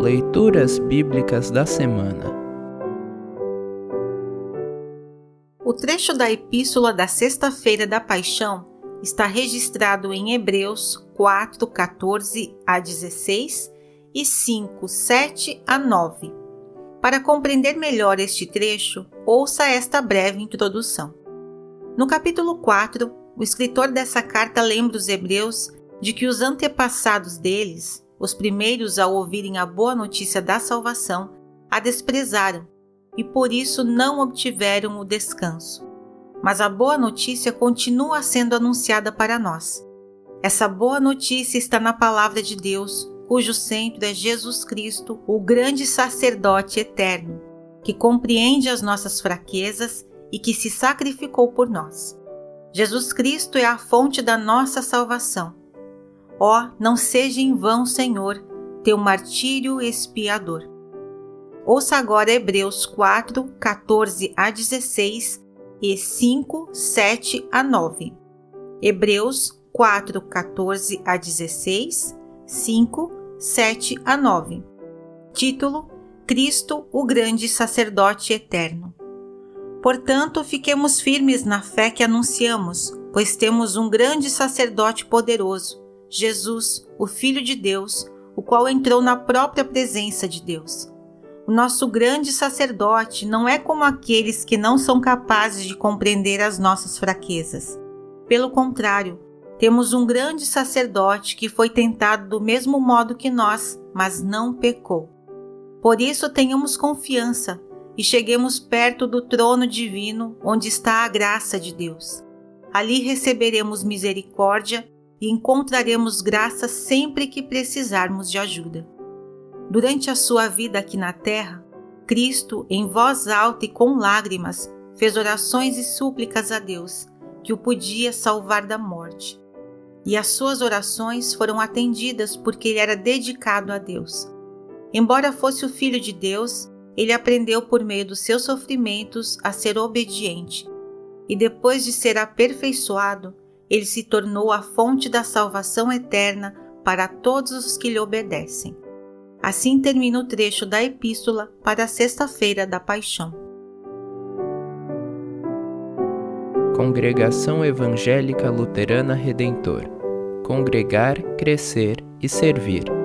Leituras Bíblicas da Semana O trecho da Epístola da Sexta-feira da Paixão está registrado em Hebreus 4, 14 a 16 e 5, 7 a 9. Para compreender melhor este trecho, ouça esta breve introdução. No capítulo 4, o escritor dessa carta lembra os hebreus de que os antepassados deles, os primeiros a ouvirem a boa notícia da salvação, a desprezaram e por isso não obtiveram o descanso. Mas a boa notícia continua sendo anunciada para nós. Essa boa notícia está na palavra de Deus, cujo centro é Jesus Cristo, o grande sacerdote eterno, que compreende as nossas fraquezas e que se sacrificou por nós. Jesus Cristo é a fonte da nossa salvação. Ó, oh, não seja em vão, Senhor, teu martírio expiador. Ouça agora Hebreus 4, 14 a 16 e 5, 7 a 9. Hebreus 4, 14 a 16, 5, 7 a 9. Título: Cristo, o grande sacerdote eterno. Portanto, fiquemos firmes na fé que anunciamos, pois temos um grande sacerdote poderoso, Jesus, o Filho de Deus, o qual entrou na própria presença de Deus. O nosso grande sacerdote não é como aqueles que não são capazes de compreender as nossas fraquezas. Pelo contrário, temos um grande sacerdote que foi tentado do mesmo modo que nós, mas não pecou. Por isso, tenhamos confiança e cheguemos perto do trono divino onde está a graça de Deus. Ali receberemos misericórdia e encontraremos graça sempre que precisarmos de ajuda. Durante a sua vida aqui na terra, Cristo, em voz alta e com lágrimas, fez orações e súplicas a Deus, que o podia salvar da morte. E as suas orações foram atendidas porque ele era dedicado a Deus. Embora fosse o Filho de Deus, ele aprendeu por meio dos seus sofrimentos a ser obediente, e depois de ser aperfeiçoado, ele se tornou a fonte da salvação eterna para todos os que lhe obedecem. Assim termina o trecho da Epístola para a Sexta-feira da Paixão. Congregação Evangélica Luterana Redentor Congregar, Crescer e Servir.